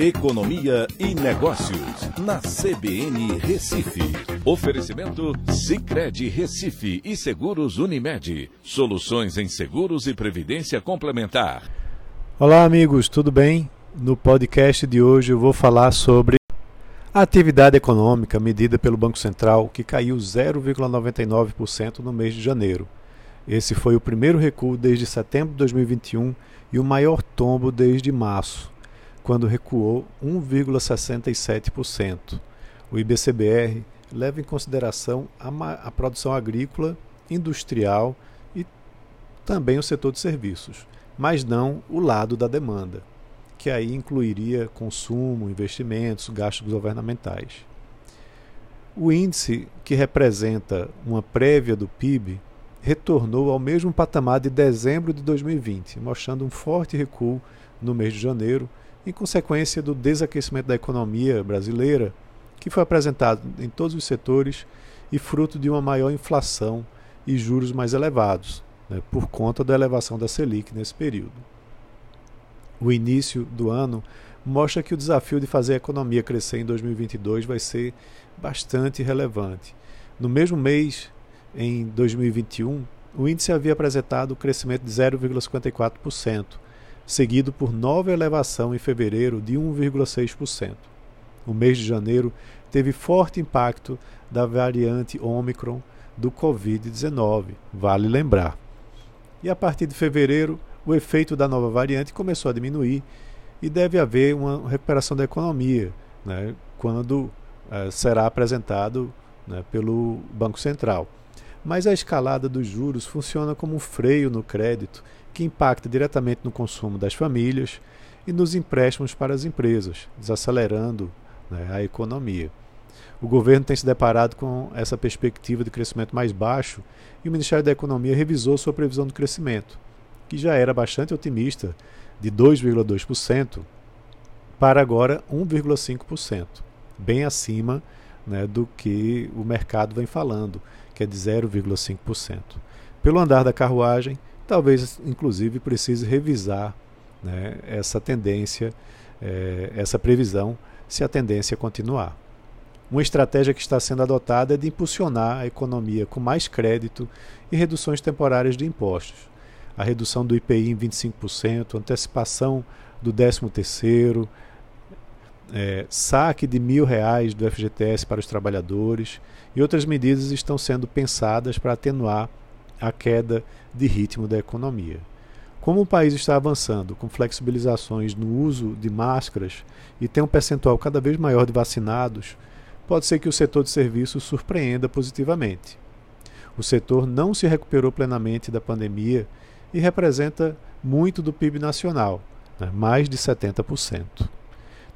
Economia e Negócios, na CBN Recife. Oferecimento Cicred Recife e Seguros Unimed. Soluções em seguros e previdência complementar. Olá, amigos, tudo bem? No podcast de hoje eu vou falar sobre a atividade econômica medida pelo Banco Central, que caiu 0,99% no mês de janeiro. Esse foi o primeiro recuo desde setembro de 2021 e o maior tombo desde março quando recuou 1,67%. O IBCBR leva em consideração a, a produção agrícola, industrial e também o setor de serviços, mas não o lado da demanda, que aí incluiria consumo, investimentos, gastos governamentais. O índice, que representa uma prévia do PIB, retornou ao mesmo patamar de dezembro de 2020, mostrando um forte recuo no mês de janeiro em consequência do desaquecimento da economia brasileira, que foi apresentado em todos os setores e fruto de uma maior inflação e juros mais elevados, né, por conta da elevação da Selic nesse período. O início do ano mostra que o desafio de fazer a economia crescer em 2022 vai ser bastante relevante. No mesmo mês, em 2021, o índice havia apresentado um crescimento de 0,54%, seguido por nova elevação em fevereiro de 1,6%. O mês de janeiro teve forte impacto da variante Omicron do Covid-19, vale lembrar. E a partir de fevereiro, o efeito da nova variante começou a diminuir e deve haver uma recuperação da economia, né, quando eh, será apresentado né, pelo Banco Central. Mas a escalada dos juros funciona como um freio no crédito que impacta diretamente no consumo das famílias e nos empréstimos para as empresas, desacelerando né, a economia. O governo tem se deparado com essa perspectiva de crescimento mais baixo e o Ministério da Economia revisou sua previsão de crescimento, que já era bastante otimista, de 2,2%, para agora 1,5%, bem acima né, do que o mercado vem falando, que é de 0,5%. Pelo andar da carruagem, talvez inclusive precise revisar né, essa tendência, é, essa previsão, se a tendência continuar. Uma estratégia que está sendo adotada é de impulsionar a economia com mais crédito e reduções temporárias de impostos. A redução do IPI em 25%, antecipação do 13º, é, saque de mil reais do FGTS para os trabalhadores e outras medidas estão sendo pensadas para atenuar a queda de ritmo da economia. Como o país está avançando com flexibilizações no uso de máscaras e tem um percentual cada vez maior de vacinados, pode ser que o setor de serviços surpreenda positivamente. O setor não se recuperou plenamente da pandemia e representa muito do PIB nacional, né, mais de 70%.